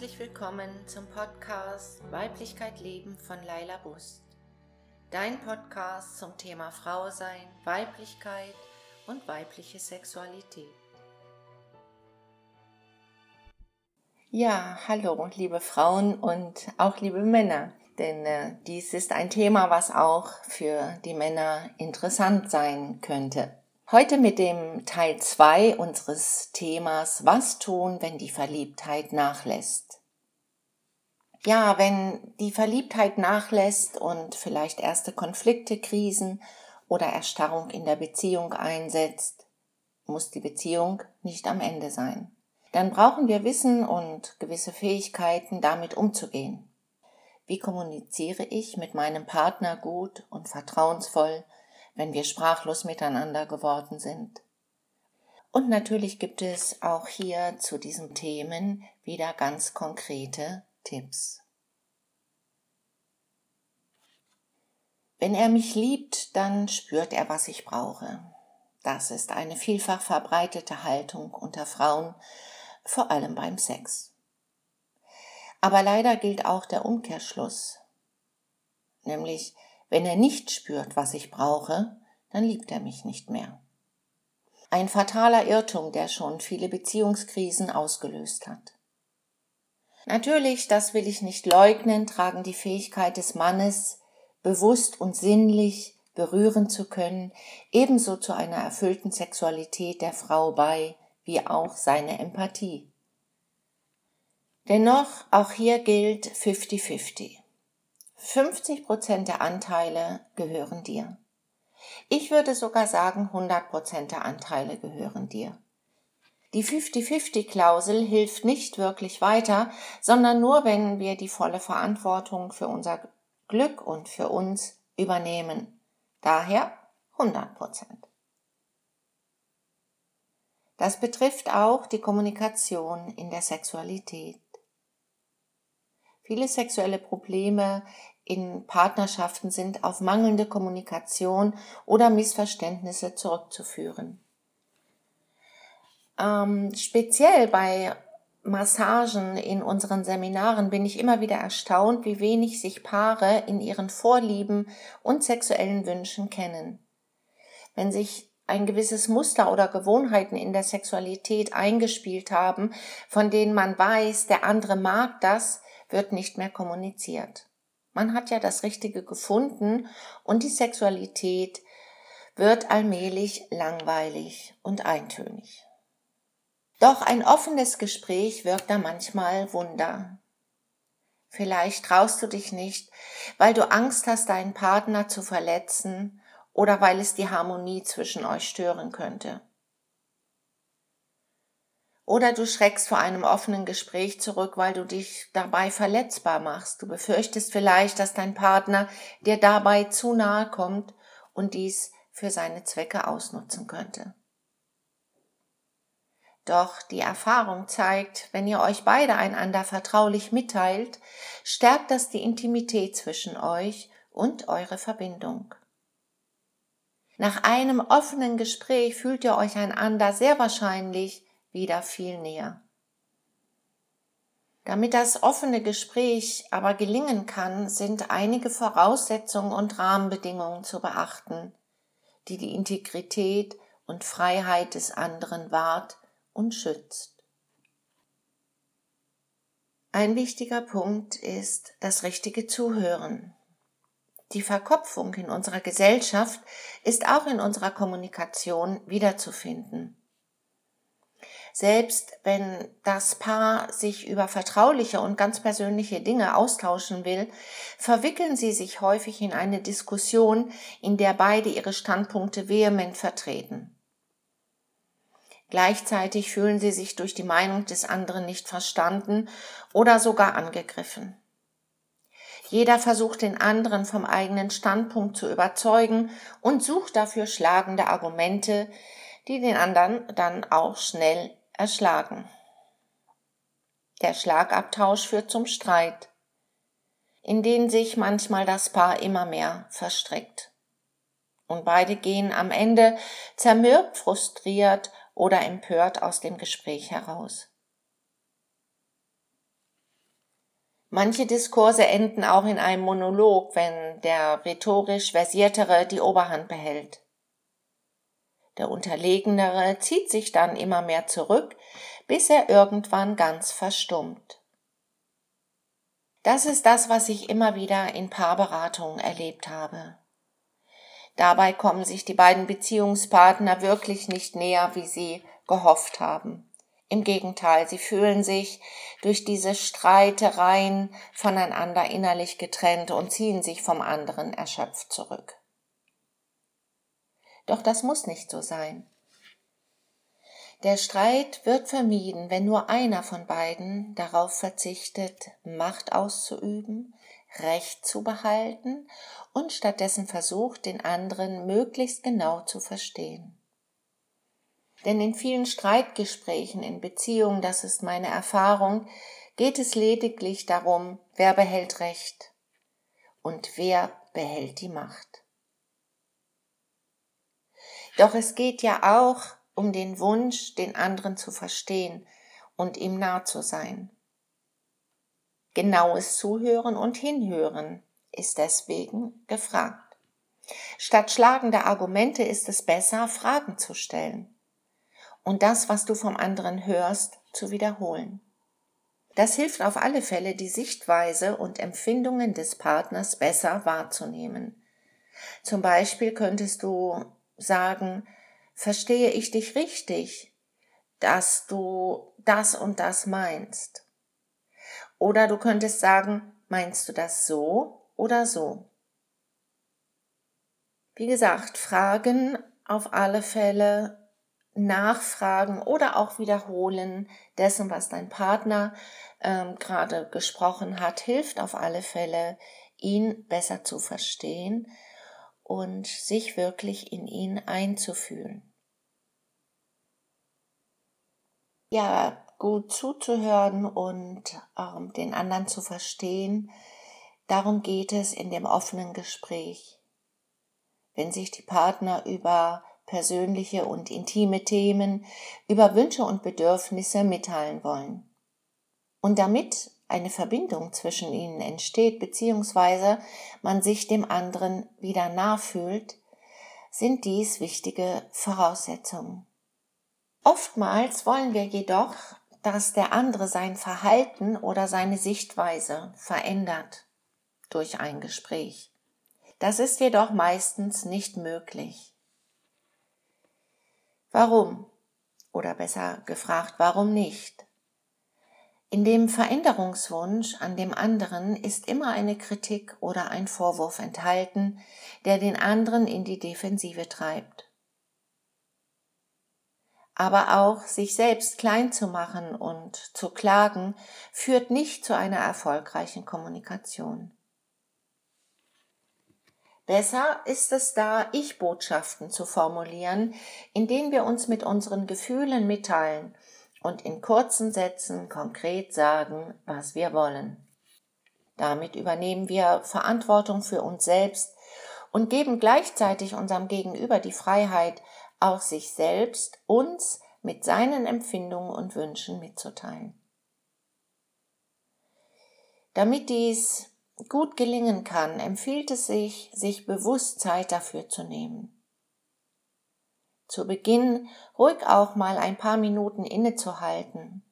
herzlich willkommen zum Podcast Weiblichkeit Leben von Laila Bust. Dein Podcast zum Thema Frau sein, Weiblichkeit und weibliche Sexualität. Ja, hallo, liebe Frauen und auch liebe Männer, denn äh, dies ist ein Thema, was auch für die Männer interessant sein könnte. Heute mit dem Teil 2 unseres Themas Was tun, wenn die Verliebtheit nachlässt? Ja, wenn die Verliebtheit nachlässt und vielleicht erste Konflikte, Krisen oder Erstarrung in der Beziehung einsetzt, muss die Beziehung nicht am Ende sein. Dann brauchen wir Wissen und gewisse Fähigkeiten, damit umzugehen. Wie kommuniziere ich mit meinem Partner gut und vertrauensvoll wenn wir sprachlos miteinander geworden sind. Und natürlich gibt es auch hier zu diesen Themen wieder ganz konkrete Tipps. Wenn er mich liebt, dann spürt er, was ich brauche. Das ist eine vielfach verbreitete Haltung unter Frauen, vor allem beim Sex. Aber leider gilt auch der Umkehrschluss, nämlich wenn er nicht spürt, was ich brauche, dann liebt er mich nicht mehr. Ein fataler Irrtum, der schon viele Beziehungskrisen ausgelöst hat. Natürlich, das will ich nicht leugnen, tragen die Fähigkeit des Mannes, bewusst und sinnlich berühren zu können, ebenso zu einer erfüllten Sexualität der Frau bei, wie auch seine Empathie. Dennoch, auch hier gilt 50-50. 50 Prozent der Anteile gehören dir. Ich würde sogar sagen, 100 Prozent der Anteile gehören dir. Die 50-50-Klausel hilft nicht wirklich weiter, sondern nur, wenn wir die volle Verantwortung für unser Glück und für uns übernehmen. Daher 100 Prozent. Das betrifft auch die Kommunikation in der Sexualität. Viele sexuelle Probleme in Partnerschaften sind auf mangelnde Kommunikation oder Missverständnisse zurückzuführen. Ähm, speziell bei Massagen in unseren Seminaren bin ich immer wieder erstaunt, wie wenig sich Paare in ihren Vorlieben und sexuellen Wünschen kennen. Wenn sich ein gewisses Muster oder Gewohnheiten in der Sexualität eingespielt haben, von denen man weiß, der andere mag das, wird nicht mehr kommuniziert. Man hat ja das Richtige gefunden und die Sexualität wird allmählich langweilig und eintönig. Doch ein offenes Gespräch wirkt da manchmal Wunder. Vielleicht traust du dich nicht, weil du Angst hast, deinen Partner zu verletzen oder weil es die Harmonie zwischen euch stören könnte. Oder du schreckst vor einem offenen Gespräch zurück, weil du dich dabei verletzbar machst. Du befürchtest vielleicht, dass dein Partner dir dabei zu nahe kommt und dies für seine Zwecke ausnutzen könnte. Doch die Erfahrung zeigt, wenn ihr euch beide einander vertraulich mitteilt, stärkt das die Intimität zwischen euch und eure Verbindung. Nach einem offenen Gespräch fühlt ihr euch einander sehr wahrscheinlich wieder viel näher. Damit das offene Gespräch aber gelingen kann, sind einige Voraussetzungen und Rahmenbedingungen zu beachten, die die Integrität und Freiheit des anderen wahrt und schützt. Ein wichtiger Punkt ist das richtige Zuhören. Die Verkopfung in unserer Gesellschaft ist auch in unserer Kommunikation wiederzufinden. Selbst wenn das Paar sich über vertrauliche und ganz persönliche Dinge austauschen will, verwickeln sie sich häufig in eine Diskussion, in der beide ihre Standpunkte vehement vertreten. Gleichzeitig fühlen sie sich durch die Meinung des anderen nicht verstanden oder sogar angegriffen. Jeder versucht den anderen vom eigenen Standpunkt zu überzeugen und sucht dafür schlagende Argumente, die den anderen dann auch schnell erschlagen. Der Schlagabtausch führt zum Streit, in den sich manchmal das Paar immer mehr verstrickt. Und beide gehen am Ende zermürbt, frustriert oder empört aus dem Gespräch heraus. Manche Diskurse enden auch in einem Monolog, wenn der rhetorisch versiertere die Oberhand behält. Der Unterlegenere zieht sich dann immer mehr zurück, bis er irgendwann ganz verstummt. Das ist das, was ich immer wieder in Paarberatungen erlebt habe. Dabei kommen sich die beiden Beziehungspartner wirklich nicht näher, wie sie gehofft haben. Im Gegenteil, sie fühlen sich durch diese Streitereien voneinander innerlich getrennt und ziehen sich vom anderen erschöpft zurück. Doch das muss nicht so sein. Der Streit wird vermieden, wenn nur einer von beiden darauf verzichtet, Macht auszuüben, Recht zu behalten und stattdessen versucht, den anderen möglichst genau zu verstehen. Denn in vielen Streitgesprächen in Beziehungen, das ist meine Erfahrung, geht es lediglich darum, wer behält Recht und wer behält die Macht. Doch es geht ja auch um den Wunsch, den anderen zu verstehen und ihm nah zu sein. Genaues Zuhören und Hinhören ist deswegen gefragt. Statt schlagender Argumente ist es besser, Fragen zu stellen und das, was du vom anderen hörst, zu wiederholen. Das hilft auf alle Fälle, die Sichtweise und Empfindungen des Partners besser wahrzunehmen. Zum Beispiel könntest du sagen, verstehe ich dich richtig, dass du das und das meinst. Oder du könntest sagen, meinst du das so oder so? Wie gesagt, Fragen auf alle Fälle Nachfragen oder auch Wiederholen dessen, was dein Partner ähm, gerade gesprochen hat, hilft auf alle Fälle, ihn besser zu verstehen und sich wirklich in ihn einzufühlen. Ja, gut zuzuhören und ähm, den anderen zu verstehen, darum geht es in dem offenen Gespräch. Wenn sich die Partner über persönliche und intime Themen, über Wünsche und Bedürfnisse mitteilen wollen. Und damit eine Verbindung zwischen ihnen entsteht, beziehungsweise man sich dem anderen wieder nachfühlt, sind dies wichtige Voraussetzungen. Oftmals wollen wir jedoch, dass der andere sein Verhalten oder seine Sichtweise verändert durch ein Gespräch. Das ist jedoch meistens nicht möglich. Warum? Oder besser gefragt, warum nicht? In dem Veränderungswunsch an dem anderen ist immer eine Kritik oder ein Vorwurf enthalten, der den anderen in die Defensive treibt. Aber auch sich selbst klein zu machen und zu klagen, führt nicht zu einer erfolgreichen Kommunikation. Besser ist es da, Ich-Botschaften zu formulieren, in denen wir uns mit unseren Gefühlen mitteilen und in kurzen Sätzen konkret sagen, was wir wollen. Damit übernehmen wir Verantwortung für uns selbst und geben gleichzeitig unserem Gegenüber die Freiheit, auch sich selbst uns mit seinen Empfindungen und Wünschen mitzuteilen. Damit dies gut gelingen kann, empfiehlt es sich, sich bewusst Zeit dafür zu nehmen. Zu Beginn ruhig auch mal ein paar Minuten innezuhalten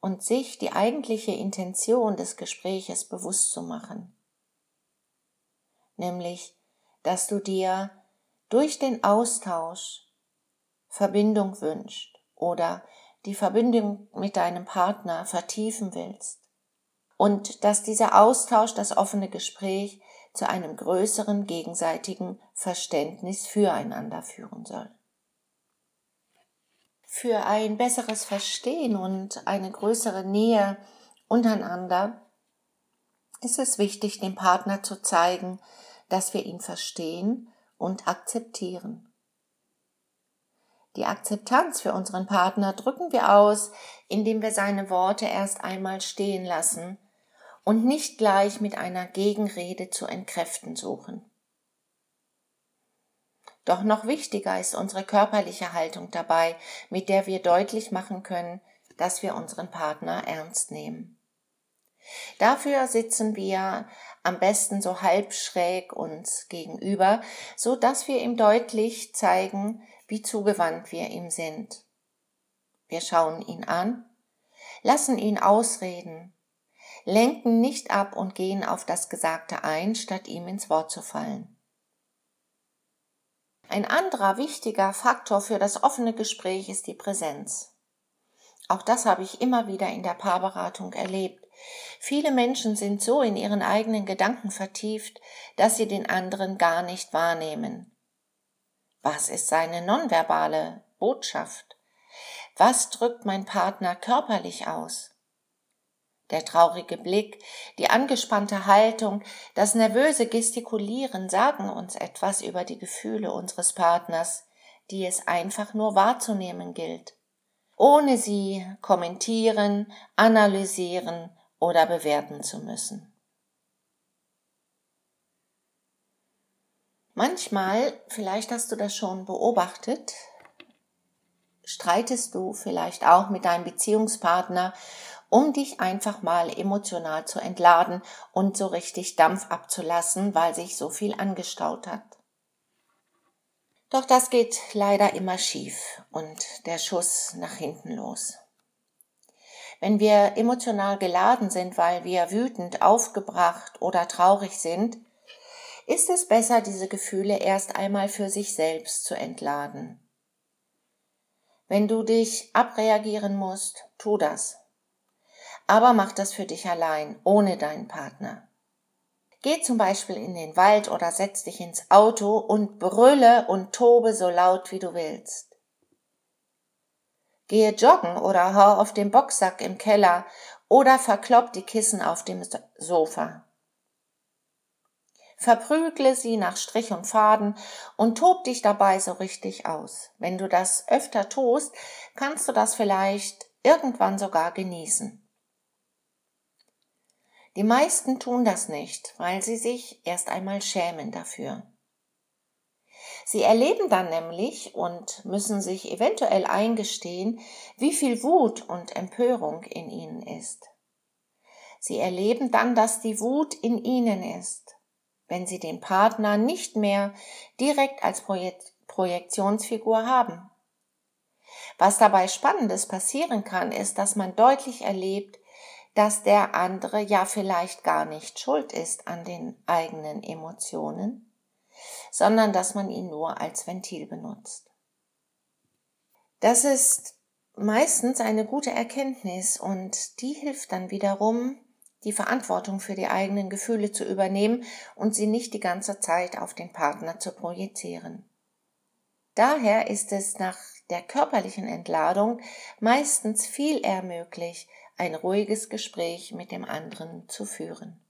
und sich die eigentliche Intention des Gespräches bewusst zu machen. Nämlich, dass du dir durch den Austausch Verbindung wünscht oder die Verbindung mit deinem Partner vertiefen willst und dass dieser Austausch, das offene Gespräch zu einem größeren gegenseitigen Verständnis füreinander führen soll. Für ein besseres Verstehen und eine größere Nähe untereinander ist es wichtig, dem Partner zu zeigen, dass wir ihn verstehen und akzeptieren. Die Akzeptanz für unseren Partner drücken wir aus, indem wir seine Worte erst einmal stehen lassen und nicht gleich mit einer Gegenrede zu entkräften suchen. Doch noch wichtiger ist unsere körperliche Haltung dabei, mit der wir deutlich machen können, dass wir unseren Partner ernst nehmen. Dafür sitzen wir am besten so halb schräg uns gegenüber, so dass wir ihm deutlich zeigen, wie zugewandt wir ihm sind. Wir schauen ihn an, lassen ihn ausreden, lenken nicht ab und gehen auf das Gesagte ein, statt ihm ins Wort zu fallen. Ein anderer wichtiger Faktor für das offene Gespräch ist die Präsenz. Auch das habe ich immer wieder in der Paarberatung erlebt. Viele Menschen sind so in ihren eigenen Gedanken vertieft, dass sie den anderen gar nicht wahrnehmen. Was ist seine nonverbale Botschaft? Was drückt mein Partner körperlich aus? Der traurige Blick, die angespannte Haltung, das nervöse Gestikulieren sagen uns etwas über die Gefühle unseres Partners, die es einfach nur wahrzunehmen gilt, ohne sie kommentieren, analysieren oder bewerten zu müssen. Manchmal, vielleicht hast du das schon beobachtet, streitest du vielleicht auch mit deinem Beziehungspartner, um dich einfach mal emotional zu entladen und so richtig Dampf abzulassen, weil sich so viel angestaut hat. Doch das geht leider immer schief und der Schuss nach hinten los. Wenn wir emotional geladen sind, weil wir wütend, aufgebracht oder traurig sind, ist es besser, diese Gefühle erst einmal für sich selbst zu entladen. Wenn du dich abreagieren musst, tu das. Aber mach das für dich allein, ohne deinen Partner. Geh zum Beispiel in den Wald oder setz dich ins Auto und brülle und tobe so laut wie du willst. Gehe joggen oder hau auf dem Boxsack im Keller oder verklopp die Kissen auf dem Sofa. Verprügle sie nach Strich und Faden und tob dich dabei so richtig aus. Wenn du das öfter tust, kannst du das vielleicht irgendwann sogar genießen. Die meisten tun das nicht, weil sie sich erst einmal schämen dafür. Sie erleben dann nämlich und müssen sich eventuell eingestehen, wie viel Wut und Empörung in ihnen ist. Sie erleben dann, dass die Wut in ihnen ist, wenn sie den Partner nicht mehr direkt als Projekt Projektionsfigur haben. Was dabei Spannendes passieren kann, ist, dass man deutlich erlebt, dass der andere ja vielleicht gar nicht schuld ist an den eigenen Emotionen, sondern dass man ihn nur als Ventil benutzt. Das ist meistens eine gute Erkenntnis und die hilft dann wiederum, die Verantwortung für die eigenen Gefühle zu übernehmen und sie nicht die ganze Zeit auf den Partner zu projizieren. Daher ist es nach der körperlichen Entladung meistens viel eher möglich, ein ruhiges Gespräch mit dem anderen zu führen.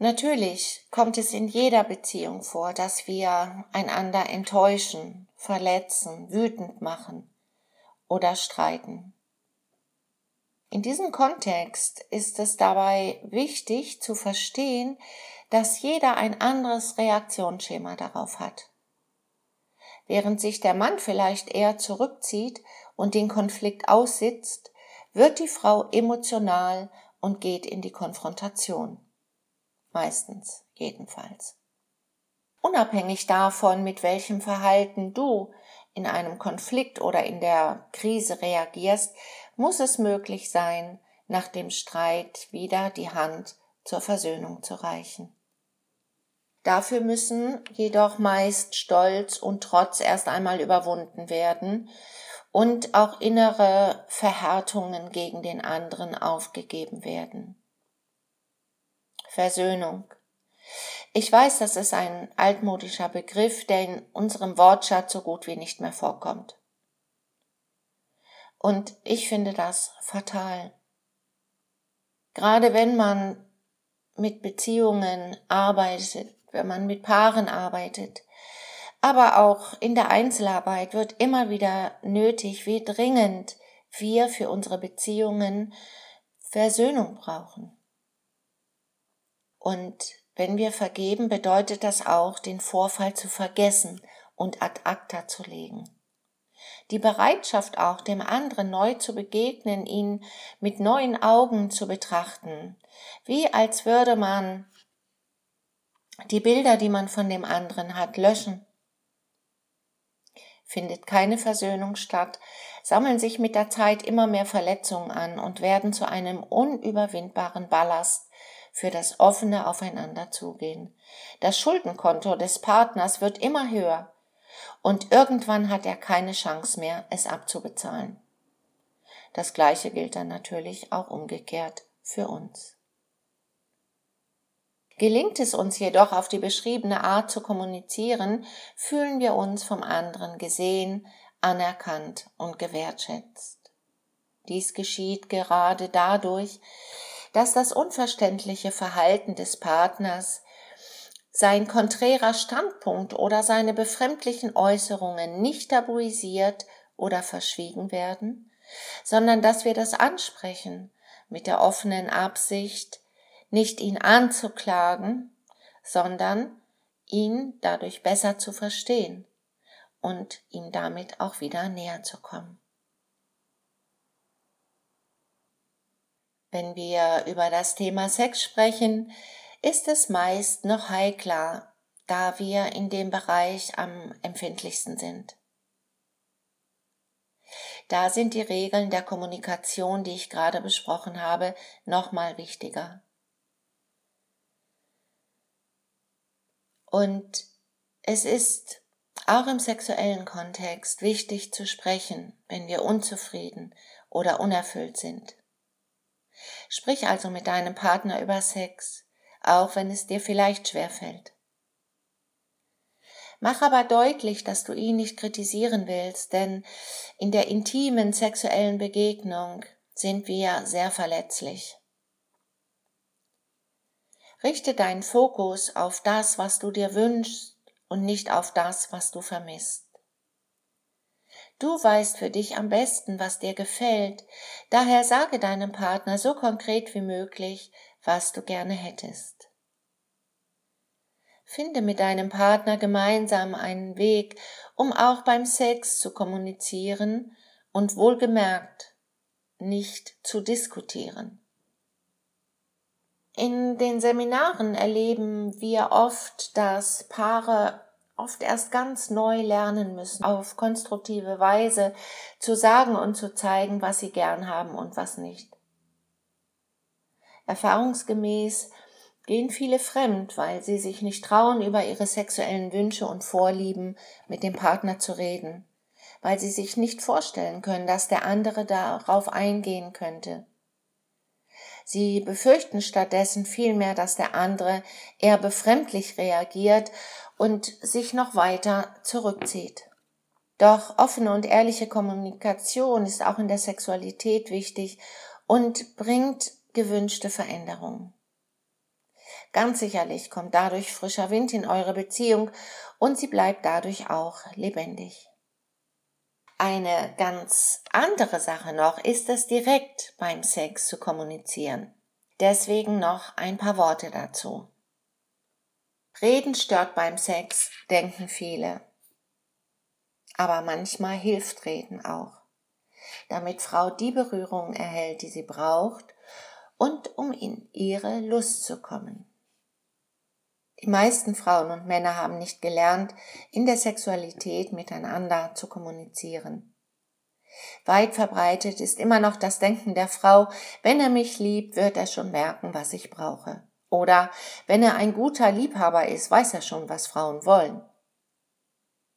Natürlich kommt es in jeder Beziehung vor, dass wir einander enttäuschen, verletzen, wütend machen oder streiten. In diesem Kontext ist es dabei wichtig zu verstehen, dass jeder ein anderes Reaktionsschema darauf hat. Während sich der Mann vielleicht eher zurückzieht und den Konflikt aussitzt, wird die Frau emotional und geht in die Konfrontation meistens jedenfalls. Unabhängig davon, mit welchem Verhalten du in einem Konflikt oder in der Krise reagierst, muss es möglich sein, nach dem Streit wieder die Hand zur Versöhnung zu reichen. Dafür müssen jedoch meist Stolz und Trotz erst einmal überwunden werden und auch innere Verhärtungen gegen den anderen aufgegeben werden. Versöhnung. Ich weiß, das ist ein altmodischer Begriff, der in unserem Wortschatz so gut wie nicht mehr vorkommt. Und ich finde das fatal. Gerade wenn man mit Beziehungen arbeitet, wenn man mit Paaren arbeitet, aber auch in der Einzelarbeit wird immer wieder nötig, wie dringend wir für unsere Beziehungen Versöhnung brauchen. Und wenn wir vergeben, bedeutet das auch, den Vorfall zu vergessen und ad acta zu legen. Die Bereitschaft auch, dem anderen neu zu begegnen, ihn mit neuen Augen zu betrachten, wie als würde man die Bilder, die man von dem anderen hat, löschen. Findet keine Versöhnung statt, sammeln sich mit der Zeit immer mehr Verletzungen an und werden zu einem unüberwindbaren Ballast für das offene Aufeinanderzugehen. Das Schuldenkonto des Partners wird immer höher und irgendwann hat er keine Chance mehr, es abzubezahlen. Das Gleiche gilt dann natürlich auch umgekehrt für uns. Gelingt es uns jedoch auf die beschriebene Art zu kommunizieren, fühlen wir uns vom anderen gesehen, anerkannt und gewertschätzt. Dies geschieht gerade dadurch, dass das unverständliche Verhalten des Partners, sein konträrer Standpunkt oder seine befremdlichen Äußerungen nicht tabuisiert oder verschwiegen werden, sondern dass wir das ansprechen mit der offenen Absicht, nicht ihn anzuklagen, sondern ihn dadurch besser zu verstehen und ihm damit auch wieder näher zu kommen. Wenn wir über das Thema Sex sprechen, ist es meist noch heikler, da wir in dem Bereich am empfindlichsten sind. Da sind die Regeln der Kommunikation, die ich gerade besprochen habe, nochmal wichtiger. Und es ist auch im sexuellen Kontext wichtig zu sprechen, wenn wir unzufrieden oder unerfüllt sind. Sprich also mit deinem Partner über Sex, auch wenn es dir vielleicht schwerfällt. Mach aber deutlich, dass du ihn nicht kritisieren willst, denn in der intimen sexuellen Begegnung sind wir sehr verletzlich. Richte deinen Fokus auf das, was du dir wünschst und nicht auf das, was du vermisst. Du weißt für dich am besten, was dir gefällt, daher sage deinem Partner so konkret wie möglich, was du gerne hättest. Finde mit deinem Partner gemeinsam einen Weg, um auch beim Sex zu kommunizieren und wohlgemerkt nicht zu diskutieren. In den Seminaren erleben wir oft, dass Paare oft erst ganz neu lernen müssen, auf konstruktive Weise zu sagen und zu zeigen, was sie gern haben und was nicht. Erfahrungsgemäß gehen viele fremd, weil sie sich nicht trauen, über ihre sexuellen Wünsche und Vorlieben mit dem Partner zu reden, weil sie sich nicht vorstellen können, dass der andere darauf eingehen könnte. Sie befürchten stattdessen vielmehr, dass der andere eher befremdlich reagiert und sich noch weiter zurückzieht. Doch offene und ehrliche Kommunikation ist auch in der Sexualität wichtig und bringt gewünschte Veränderungen. Ganz sicherlich kommt dadurch frischer Wind in eure Beziehung und sie bleibt dadurch auch lebendig. Eine ganz andere Sache noch ist es direkt beim Sex zu kommunizieren. Deswegen noch ein paar Worte dazu. Reden stört beim Sex, denken viele. Aber manchmal hilft Reden auch, damit Frau die Berührung erhält, die sie braucht und um in ihre Lust zu kommen. Die meisten Frauen und Männer haben nicht gelernt, in der Sexualität miteinander zu kommunizieren. Weit verbreitet ist immer noch das Denken der Frau, wenn er mich liebt, wird er schon merken, was ich brauche. Oder wenn er ein guter Liebhaber ist, weiß er schon, was Frauen wollen.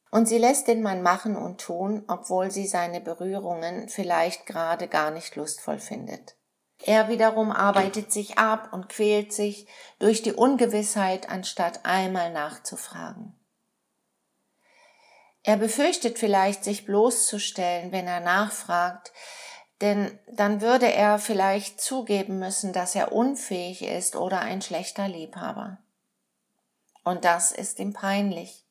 Und sie lässt den Mann machen und tun, obwohl sie seine Berührungen vielleicht gerade gar nicht lustvoll findet. Er wiederum arbeitet sich ab und quält sich durch die Ungewissheit, anstatt einmal nachzufragen. Er befürchtet vielleicht, sich bloßzustellen, wenn er nachfragt, denn dann würde er vielleicht zugeben müssen, dass er unfähig ist oder ein schlechter Liebhaber. Und das ist ihm peinlich.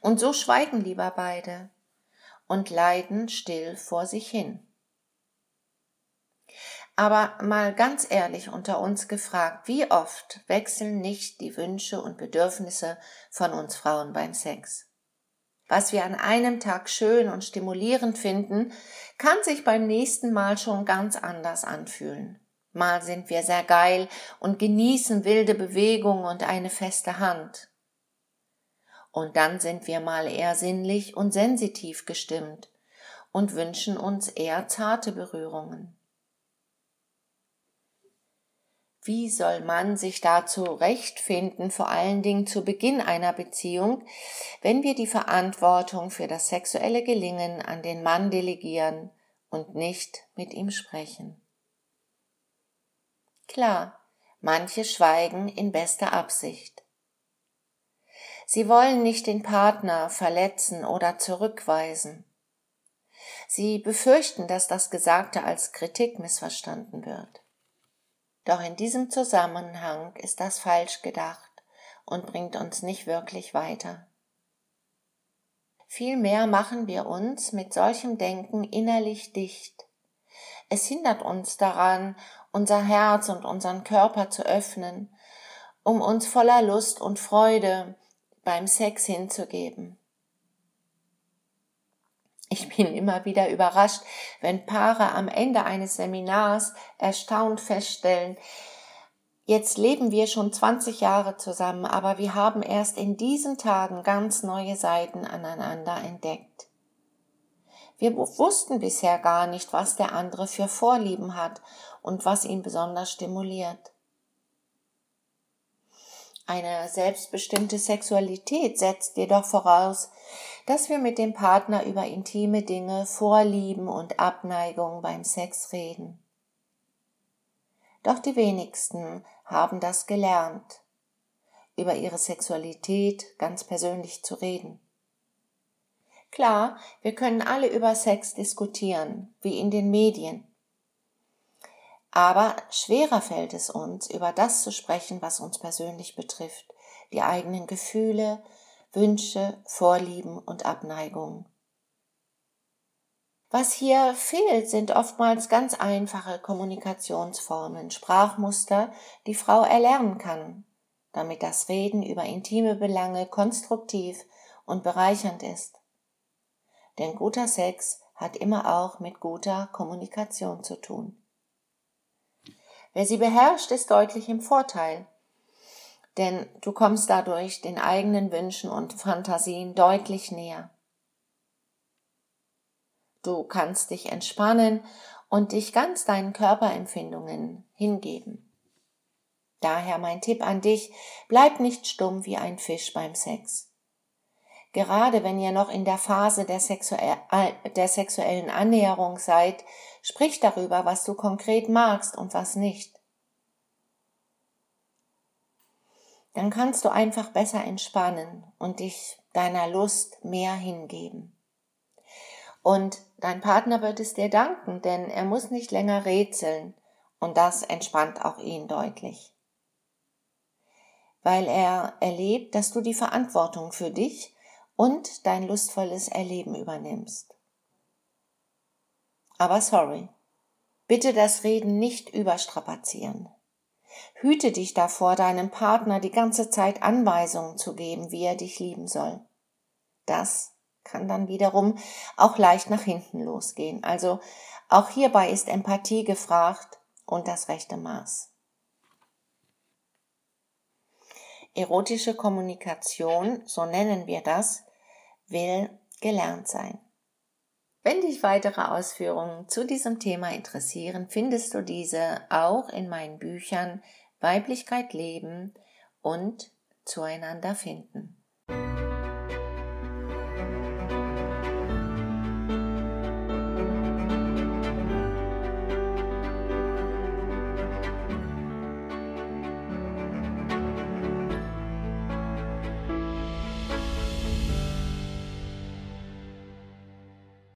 Und so schweigen lieber beide und leiden still vor sich hin. Aber mal ganz ehrlich unter uns gefragt, wie oft wechseln nicht die Wünsche und Bedürfnisse von uns Frauen beim Sex? Was wir an einem Tag schön und stimulierend finden, kann sich beim nächsten Mal schon ganz anders anfühlen. Mal sind wir sehr geil und genießen wilde Bewegung und eine feste Hand. Und dann sind wir mal eher sinnlich und sensitiv gestimmt und wünschen uns eher zarte Berührungen. Wie soll man sich da zurechtfinden, vor allen Dingen zu Beginn einer Beziehung, wenn wir die Verantwortung für das sexuelle Gelingen an den Mann delegieren und nicht mit ihm sprechen? Klar, manche schweigen in bester Absicht. Sie wollen nicht den Partner verletzen oder zurückweisen. Sie befürchten, dass das Gesagte als Kritik missverstanden wird. Doch in diesem Zusammenhang ist das falsch gedacht und bringt uns nicht wirklich weiter. Vielmehr machen wir uns mit solchem Denken innerlich dicht. Es hindert uns daran, unser Herz und unseren Körper zu öffnen, um uns voller Lust und Freude beim Sex hinzugeben. Ich bin immer wieder überrascht, wenn Paare am Ende eines Seminars erstaunt feststellen, jetzt leben wir schon 20 Jahre zusammen, aber wir haben erst in diesen Tagen ganz neue Seiten aneinander entdeckt. Wir wussten bisher gar nicht, was der andere für Vorlieben hat und was ihn besonders stimuliert. Eine selbstbestimmte Sexualität setzt jedoch voraus, dass wir mit dem Partner über intime Dinge, Vorlieben und Abneigung beim Sex reden. Doch die wenigsten haben das gelernt, über ihre Sexualität ganz persönlich zu reden. Klar, wir können alle über Sex diskutieren, wie in den Medien. Aber schwerer fällt es uns, über das zu sprechen, was uns persönlich betrifft, die eigenen Gefühle, Wünsche, Vorlieben und Abneigungen. Was hier fehlt, sind oftmals ganz einfache Kommunikationsformen, Sprachmuster, die Frau erlernen kann, damit das Reden über intime Belange konstruktiv und bereichernd ist. Denn guter Sex hat immer auch mit guter Kommunikation zu tun. Wer sie beherrscht, ist deutlich im Vorteil. Denn du kommst dadurch den eigenen Wünschen und Fantasien deutlich näher. Du kannst dich entspannen und dich ganz deinen Körperempfindungen hingeben. Daher mein Tipp an dich, bleib nicht stumm wie ein Fisch beim Sex. Gerade wenn ihr noch in der Phase der, sexuell, der sexuellen Annäherung seid, sprich darüber, was du konkret magst und was nicht. Dann kannst du einfach besser entspannen und dich deiner Lust mehr hingeben. Und dein Partner wird es dir danken, denn er muss nicht länger rätseln und das entspannt auch ihn deutlich. Weil er erlebt, dass du die Verantwortung für dich und dein lustvolles Erleben übernimmst. Aber sorry, bitte das Reden nicht überstrapazieren. Hüte dich davor, deinem Partner die ganze Zeit Anweisungen zu geben, wie er dich lieben soll. Das kann dann wiederum auch leicht nach hinten losgehen. Also auch hierbei ist Empathie gefragt und das rechte Maß. Erotische Kommunikation, so nennen wir das, will gelernt sein. Wenn dich weitere Ausführungen zu diesem Thema interessieren, findest du diese auch in meinen Büchern Weiblichkeit leben und zueinander finden.